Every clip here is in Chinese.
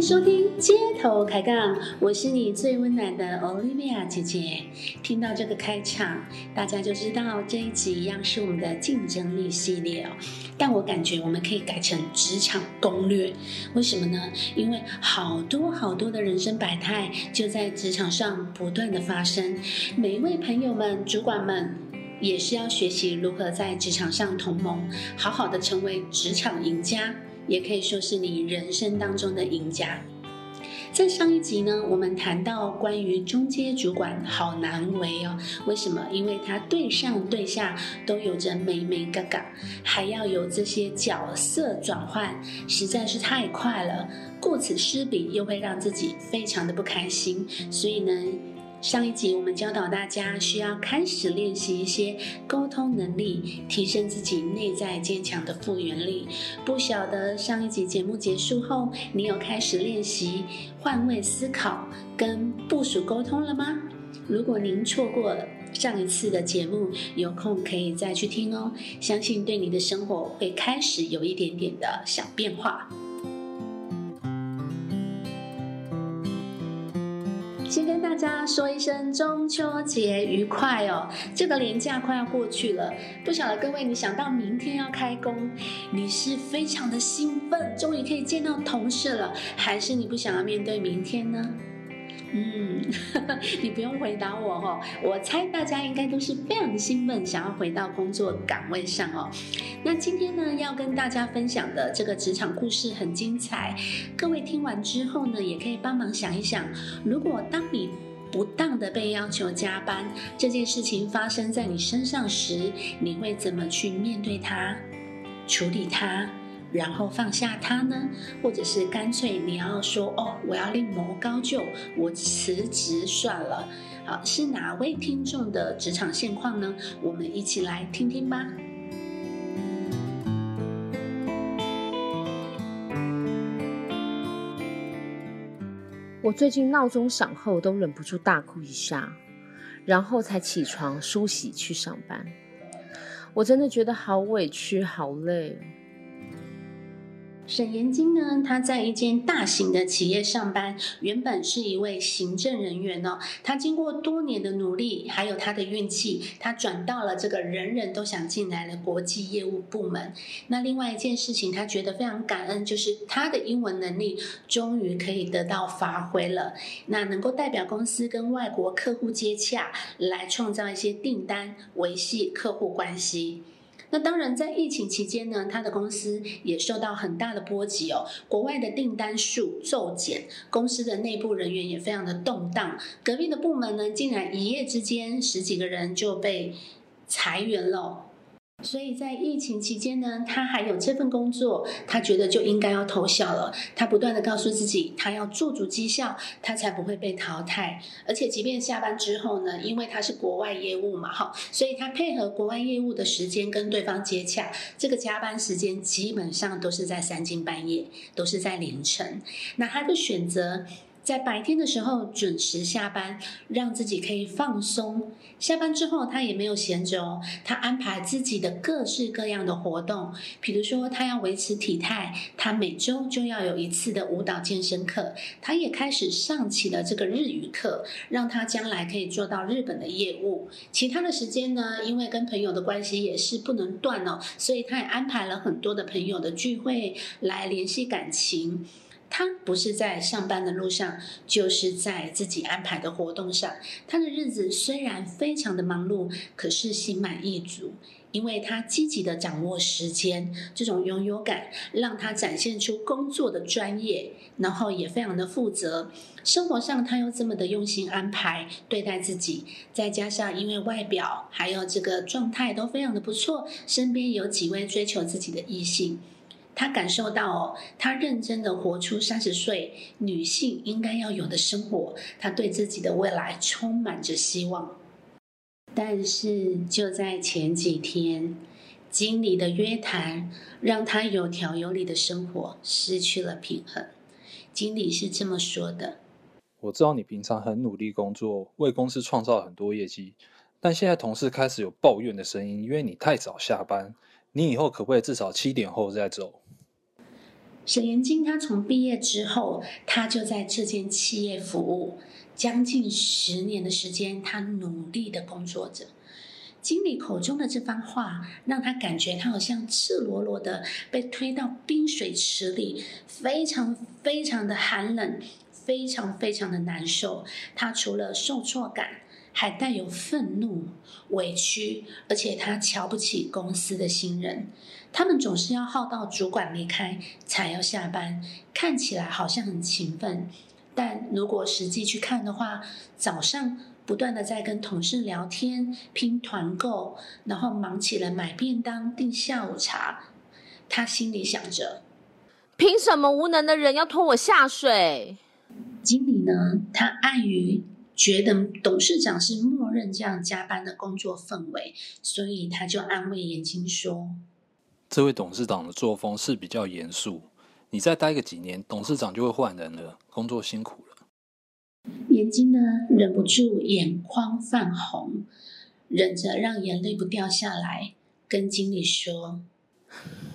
收听街头开杠，我是你最温暖的 Olivia 姐姐。听到这个开场，大家就知道这一集一样是我们的竞争力系列哦。但我感觉我们可以改成职场攻略，为什么呢？因为好多好多的人生百态就在职场上不断的发生，每一位朋友们、主管们。也是要学习如何在职场上同盟，好好的成为职场赢家，也可以说是你人生当中的赢家。在上一集呢，我们谈到关于中阶主管好难为哦，为什么？因为他对上对下都有着美美嘎嘎，还要有这些角色转换，实在是太快了，顾此失彼，又会让自己非常的不开心。所以呢。上一集我们教导大家需要开始练习一些沟通能力，提升自己内在坚强的复原力。不晓得上一集节目结束后，你有开始练习换位思考跟部署沟通了吗？如果您错过上一次的节目，有空可以再去听哦，相信对你的生活会开始有一点点的小变化。先跟大家说一声中秋节愉快哦！这个年假快要过去了，不晓得各位你想到明天要开工，你是非常的兴奋，终于可以见到同事了，还是你不想要面对明天呢？嗯，你不用回答我哈，我猜大家应该都是非常的兴奋，想要回到工作岗位上哦。那今天呢，要跟大家分享的这个职场故事很精彩，各位听完之后呢，也可以帮忙想一想，如果当你不当的被要求加班这件事情发生在你身上时，你会怎么去面对它、处理它？然后放下他呢，或者是干脆你要说哦，我要另谋高就，我辞职算了。好，是哪位听众的职场现况呢？我们一起来听听吧。我最近闹钟响后都忍不住大哭一下，然后才起床梳洗去上班。我真的觉得好委屈，好累。沈延金呢？他在一间大型的企业上班，原本是一位行政人员哦。他经过多年的努力，还有他的运气，他转到了这个人人都想进来的国际业务部门。那另外一件事情，他觉得非常感恩，就是他的英文能力终于可以得到发挥了。那能够代表公司跟外国客户接洽，来创造一些订单，维系客户关系。那当然，在疫情期间呢，他的公司也受到很大的波及哦。国外的订单数骤减，公司的内部人员也非常的动荡。隔壁的部门呢，竟然一夜之间十几个人就被裁员了。所以在疫情期间呢，他还有这份工作，他觉得就应该要偷笑了。他不断的告诉自己，他要做足绩效，他才不会被淘汰。而且，即便下班之后呢，因为他是国外业务嘛，哈，所以他配合国外业务的时间跟对方接洽，这个加班时间基本上都是在三更半夜，都是在凌晨。那他的选择。在白天的时候准时下班，让自己可以放松。下班之后，他也没有闲着哦，他安排自己的各式各样的活动。比如说，他要维持体态，他每周就要有一次的舞蹈健身课。他也开始上起了这个日语课，让他将来可以做到日本的业务。其他的时间呢，因为跟朋友的关系也是不能断哦，所以他也安排了很多的朋友的聚会来联系感情。他不是在上班的路上，就是在自己安排的活动上。他的日子虽然非常的忙碌，可是心满意足。因为他积极的掌握时间，这种拥有感让他展现出工作的专业，然后也非常的负责。生活上他又这么的用心安排对待自己，再加上因为外表还有这个状态都非常的不错，身边有几位追求自己的异性，他感受到哦，他认真的活出三十岁女性应该要有的生活，他对自己的未来充满着希望。但是就在前几天，经理的约谈让他有条有理的生活失去了平衡。经理是这么说的：“我知道你平常很努力工作，为公司创造很多业绩，但现在同事开始有抱怨的声音，因为你太早下班。你以后可不可以至少七点后再走？”沈延金他从毕业之后，他就在这间企业服务。将近十年的时间，他努力的工作着。经理口中的这番话，让他感觉他好像赤裸裸的被推到冰水池里，非常非常的寒冷，非常非常的难受。他除了受挫感，还带有愤怒、委屈，而且他瞧不起公司的新人。他们总是要耗到主管离开才要下班，看起来好像很勤奋。但如果实际去看的话，早上不断的在跟同事聊天、拼团购，然后忙起了买便当、订下午茶，他心里想着：凭什么无能的人要拖我下水？经理呢？他碍于觉得董事长是默认这样加班的工作氛围，所以他就安慰眼睛说：“这位董事长的作风是比较严肃。”你再待个几年，董事长就会换人了。工作辛苦了。眼睛呢，忍不住眼眶泛红，忍着让眼泪不掉下来，跟经理说：“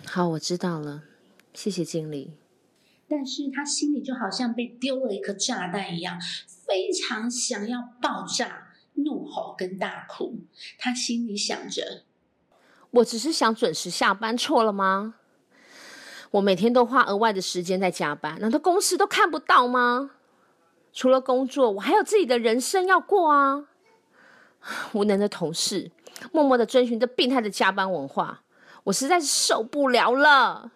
好，我知道了，谢谢经理。”但是他心里就好像被丢了一颗炸弹一样，非常想要爆炸，怒吼跟大哭。他心里想着：“我只是想准时下班，错了吗？”我每天都花额外的时间在加班，难道公司都看不到吗？除了工作，我还有自己的人生要过啊！无能的同事，默默的遵循着病态的加班文化，我实在是受不了了。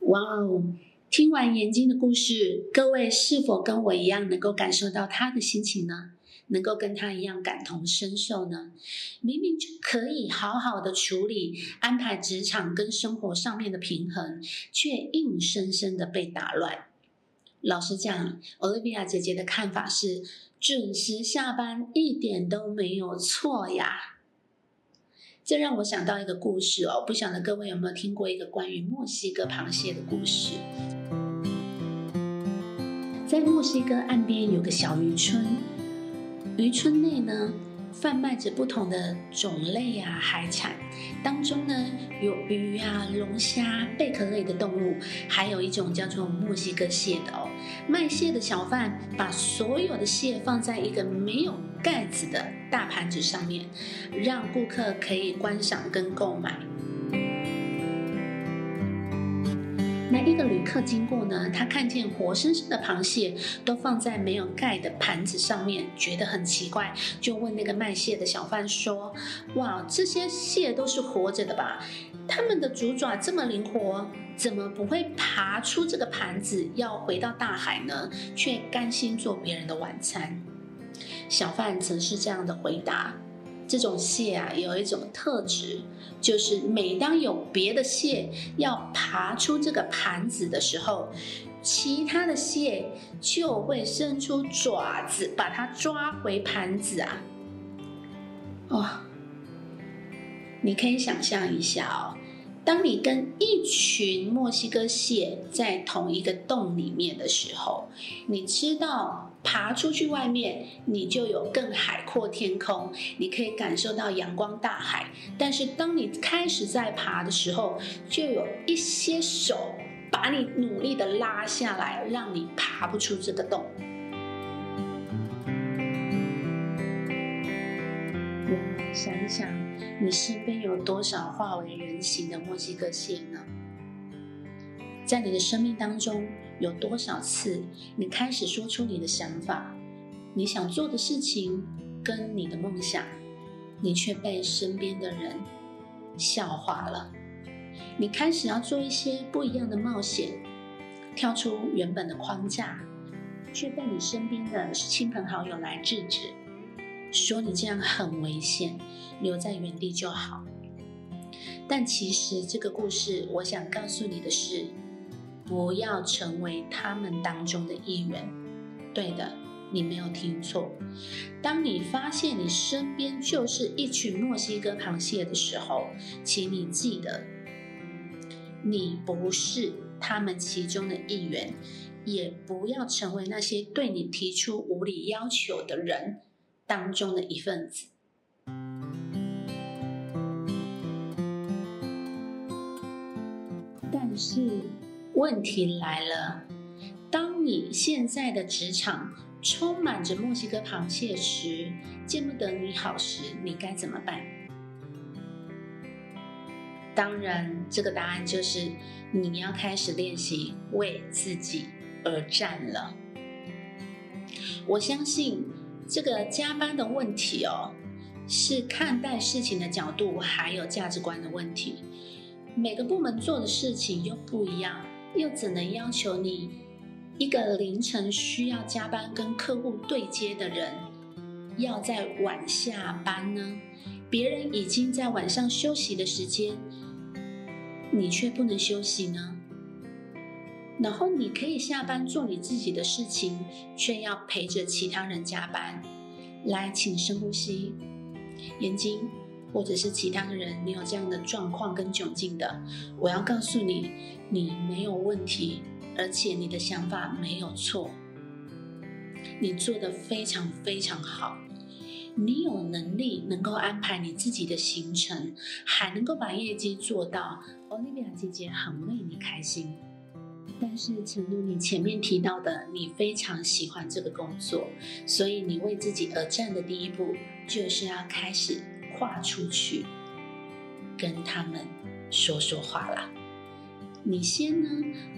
哇哦！听完眼睛的故事，各位是否跟我一样能够感受到他的心情呢？能够跟他一样感同身受呢？明明就可以好好的处理安排职场跟生活上面的平衡，却硬生生的被打乱。老实讲，Olivia 姐姐的看法是，准时下班一点都没有错呀。这让我想到一个故事哦，不晓得各位有没有听过一个关于墨西哥螃蟹的故事？在墨西哥岸边有个小渔村。渔村内呢，贩卖着不同的种类啊海产，当中呢有鱼啊、龙虾、贝壳类的动物，还有一种叫做墨西哥蟹的哦。卖蟹的小贩把所有的蟹放在一个没有盖子的大盘子上面，让顾客可以观赏跟购买。那一个旅客经过呢，他看见活生生的螃蟹都放在没有盖的盘子上面，觉得很奇怪，就问那个卖蟹的小贩说：“哇，这些蟹都是活着的吧？它们的足爪这么灵活，怎么不会爬出这个盘子要回到大海呢？却甘心做别人的晚餐？”小贩则是这样的回答。这种蟹啊，有一种特质，就是每当有别的蟹要爬出这个盘子的时候，其他的蟹就会伸出爪子把它抓回盘子啊！哦，你可以想象一下哦，当你跟一群墨西哥蟹在同一个洞里面的时候，你知道。爬出去外面，你就有更海阔天空，你可以感受到阳光大海。但是当你开始在爬的时候，就有一些手把你努力的拉下来，让你爬不出这个洞。想一想，你身边有多少化为人形的墨西哥蟹呢？在你的生命当中，有多少次你开始说出你的想法、你想做的事情跟你的梦想，你却被身边的人笑话了。你开始要做一些不一样的冒险，跳出原本的框架，却被你身边的亲朋好友来制止，说你这样很危险，留在原地就好。但其实这个故事，我想告诉你的是，不要成为他们当中的一员。对的，你没有听错。当你发现你身边就是一群墨西哥螃蟹的时候，请你记得。你不是他们其中的一员，也不要成为那些对你提出无理要求的人当中的一份子。但是问题来了，当你现在的职场充满着墨西哥螃蟹时，见不得你好时，你该怎么办？当然，这个答案就是你要开始练习为自己而战了。我相信这个加班的问题哦，是看待事情的角度还有价值观的问题。每个部门做的事情又不一样，又怎能要求你一个凌晨需要加班跟客户对接的人，要在晚下班呢？别人已经在晚上休息的时间。你却不能休息呢？然后你可以下班做你自己的事情，却要陪着其他人加班。来，请深呼吸，眼睛，或者是其他人，你有这样的状况跟窘境的，我要告诉你，你没有问题，而且你的想法没有错，你做的非常非常好。你有能力能够安排你自己的行程，还能够把业绩做到。Olivia 姐姐很为你开心。但是，诚如你前面提到的，你非常喜欢这个工作，所以你为自己而战的第一步，就是要开始跨出去，跟他们说说话啦。你先呢，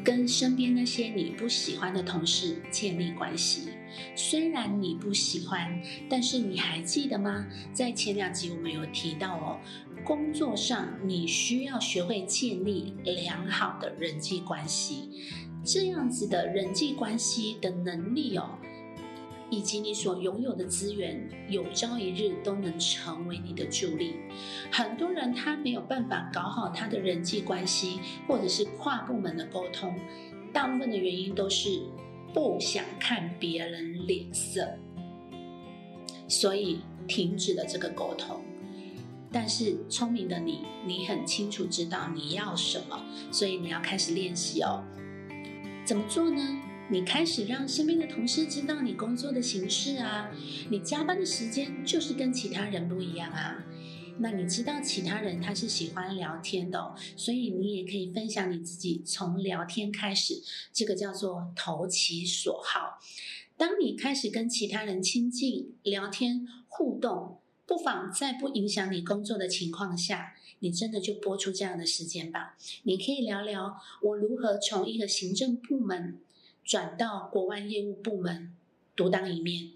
跟身边那些你不喜欢的同事建立关系。虽然你不喜欢，但是你还记得吗？在前两集我们有提到哦，工作上你需要学会建立良好的人际关系，这样子的人际关系的能力哦。以及你所拥有的资源，有朝一日都能成为你的助力。很多人他没有办法搞好他的人际关系，或者是跨部门的沟通，大部分的原因都是不想看别人脸色，所以停止了这个沟通。但是聪明的你，你很清楚知道你要什么，所以你要开始练习哦。怎么做呢？你开始让身边的同事知道你工作的形式啊，你加班的时间就是跟其他人不一样啊。那你知道其他人他是喜欢聊天的，所以你也可以分享你自己从聊天开始，这个叫做投其所好。当你开始跟其他人亲近、聊天、互动，不妨在不影响你工作的情况下，你真的就拨出这样的时间吧。你可以聊聊我如何从一个行政部门。转到国外业务部门独当一面，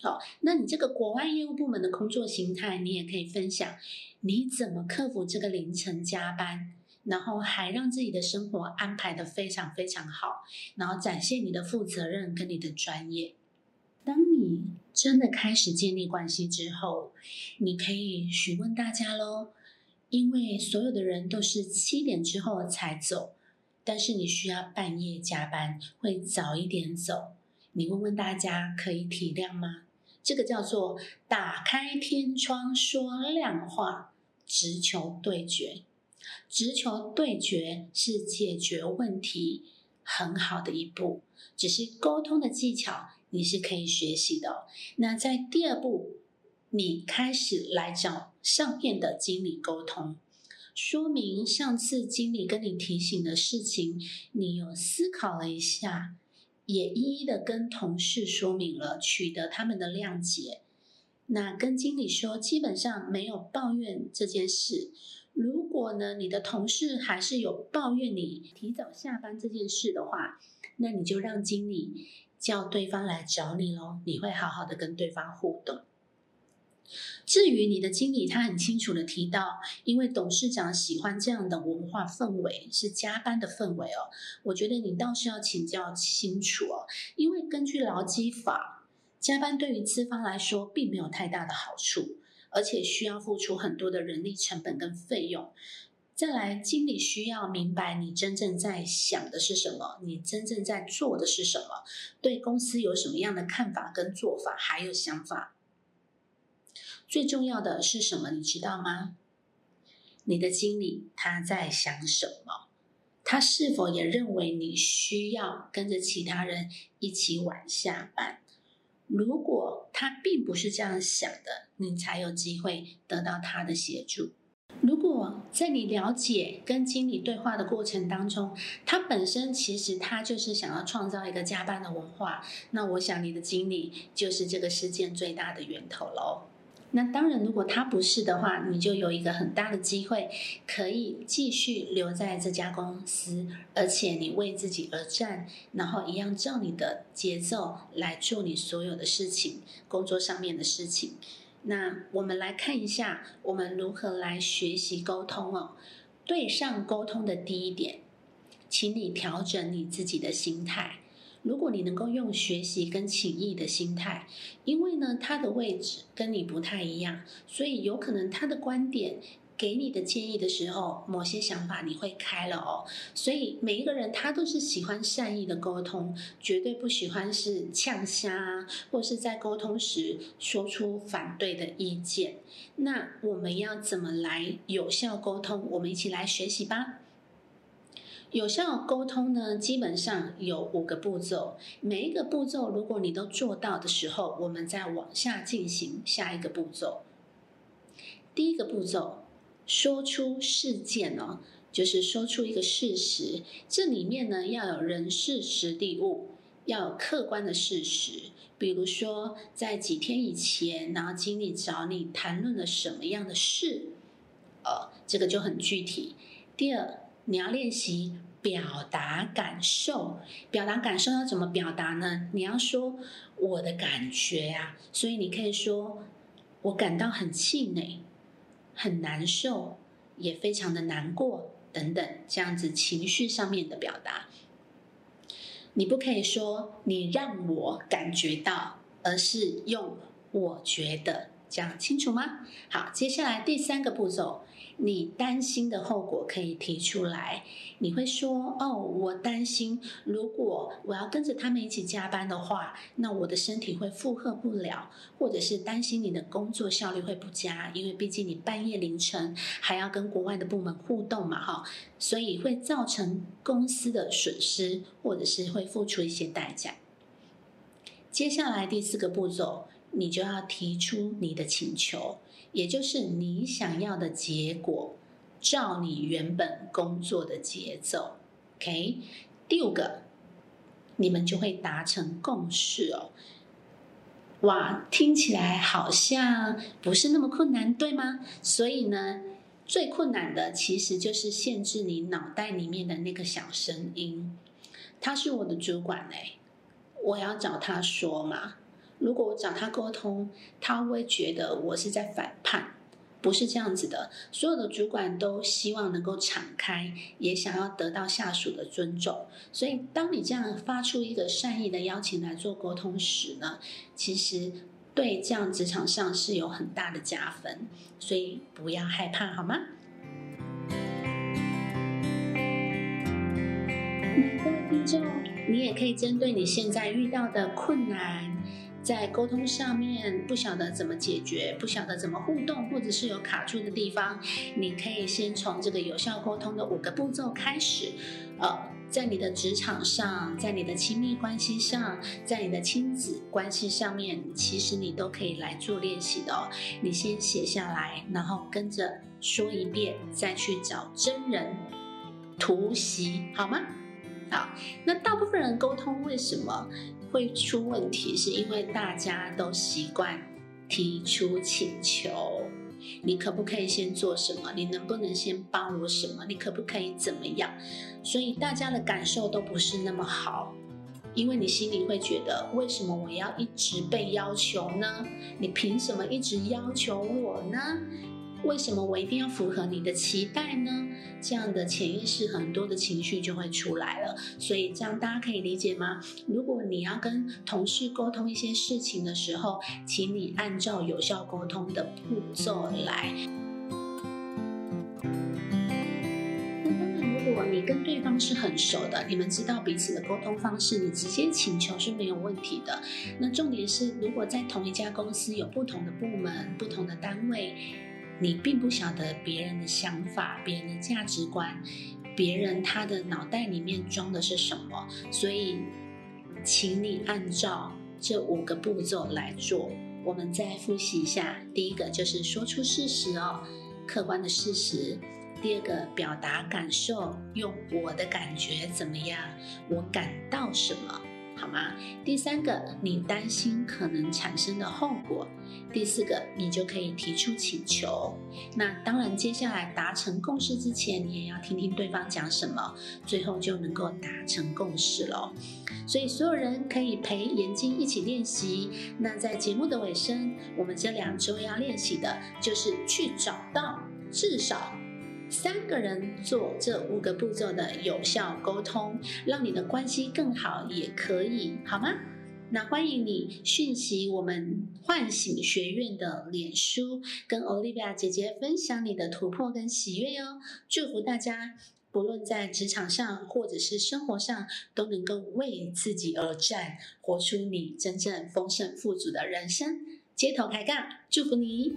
好，那你这个国外业务部门的工作形态，你也可以分享，你怎么克服这个凌晨加班，然后还让自己的生活安排的非常非常好，然后展现你的负责任跟你的专业。当你真的开始建立关系之后，你可以询问大家喽，因为所有的人都是七点之后才走。但是你需要半夜加班，会早一点走。你问问大家可以体谅吗？这个叫做打开天窗说亮话，直球对决。直球对决是解决问题很好的一步，只是沟通的技巧你是可以学习的。那在第二步，你开始来找上面的经理沟通。说明上次经理跟你提醒的事情，你有思考了一下，也一一的跟同事说明了，取得他们的谅解。那跟经理说，基本上没有抱怨这件事。如果呢，你的同事还是有抱怨你提早下班这件事的话，那你就让经理叫对方来找你喽。你会好好的跟对方互动。至于你的经理，他很清楚的提到，因为董事长喜欢这样的文化氛围，是加班的氛围哦。我觉得你倒是要请教清楚哦，因为根据劳基法，加班对于资方来说并没有太大的好处，而且需要付出很多的人力成本跟费用。再来，经理需要明白你真正在想的是什么，你真正在做的是什么，对公司有什么样的看法跟做法，还有想法。最重要的是什么？你知道吗？你的经理他在想什么？他是否也认为你需要跟着其他人一起晚下班？如果他并不是这样想的，你才有机会得到他的协助。如果在你了解跟经理对话的过程当中，他本身其实他就是想要创造一个加班的文化，那我想你的经理就是这个事件最大的源头喽。那当然，如果他不是的话，你就有一个很大的机会可以继续留在这家公司，而且你为自己而战，然后一样照你的节奏来做你所有的事情，工作上面的事情。那我们来看一下，我们如何来学习沟通哦。对上沟通的第一点，请你调整你自己的心态。如果你能够用学习跟情谊的心态，因为呢，他的位置跟你不太一样，所以有可能他的观点。给你的建议的时候，某些想法你会开了哦。所以每一个人他都是喜欢善意的沟通，绝对不喜欢是呛虾啊，或是在沟通时说出反对的意见。那我们要怎么来有效沟通？我们一起来学习吧。有效沟通呢，基本上有五个步骤，每一个步骤如果你都做到的时候，我们再往下进行下一个步骤。第一个步骤。说出事件哦，就是说出一个事实。这里面呢，要有人事、实地、物，要有客观的事实。比如说，在几天以前，然后经理找你谈论了什么样的事，呃，这个就很具体。第二，你要练习表达感受。表达感受要怎么表达呢？你要说我的感觉啊，所以你可以说，我感到很气馁。很难受，也非常的难过，等等，这样子情绪上面的表达，你不可以说你让我感觉到，而是用我觉得，讲清楚吗？好，接下来第三个步骤。你担心的后果可以提出来，你会说：“哦，我担心，如果我要跟着他们一起加班的话，那我的身体会负荷不了，或者是担心你的工作效率会不佳，因为毕竟你半夜凌晨还要跟国外的部门互动嘛，哈，所以会造成公司的损失，或者是会付出一些代价。”接下来第四个步骤，你就要提出你的请求。也就是你想要的结果，照你原本工作的节奏，OK。第五个，你们就会达成共识哦。哇，听起来好像不是那么困难，对吗？所以呢，最困难的其实就是限制你脑袋里面的那个小声音。他是我的主管哎，我要找他说嘛。如果我找他沟通，他会觉得我是在反叛，不是这样子的。所有的主管都希望能够敞开，也想要得到下属的尊重。所以，当你这样发出一个善意的邀请来做沟通时呢，其实对这样职场上是有很大的加分。所以不要害怕，好吗？各位听众，你也可以针对你现在遇到的困难。在沟通上面不晓得怎么解决，不晓得怎么互动，或者是有卡住的地方，你可以先从这个有效沟通的五个步骤开始。呃，在你的职场上，在你的亲密关系上，在你的亲子关系上面，其实你都可以来做练习的哦。你先写下来，然后跟着说一遍，再去找真人突袭，好吗？好，那大部分人沟通为什么？会出问题，是因为大家都习惯提出请求，你可不可以先做什么？你能不能先帮我什么？你可不可以怎么样？所以大家的感受都不是那么好。因为你心里会觉得，为什么我要一直被要求呢？你凭什么一直要求我呢？为什么我一定要符合你的期待呢？这样的潜意识很多的情绪就会出来了。所以这样大家可以理解吗？如果你要跟同事沟通一些事情的时候，请你按照有效沟通的步骤来。如果你跟对方是很熟的，你们知道彼此的沟通方式，你直接请求是没有问题的。那重点是，如果在同一家公司有不同的部门、不同的单位，你并不晓得别人的想法、别人的价值观、别人他的脑袋里面装的是什么，所以，请你按照这五个步骤来做。我们再复习一下，第一个就是说出事实哦，客观的事实。第二个，表达感受，用我的感觉怎么样？我感到什么，好吗？第三个，你担心可能产生的后果。第四个，你就可以提出请求。那当然，接下来达成共识之前，你也要听听对方讲什么，最后就能够达成共识喽。所以，所有人可以陪眼睛一起练习。那在节目的尾声，我们这两周要练习的就是去找到至少。三个人做这五个步骤的有效沟通，让你的关系更好，也可以好吗？那欢迎你讯息我们唤醒学院的脸书，跟 Olivia 姐姐分享你的突破跟喜悦哟。祝福大家，不论在职场上或者是生活上，都能够为自己而战，活出你真正丰盛富足的人生。街头开杠，祝福你。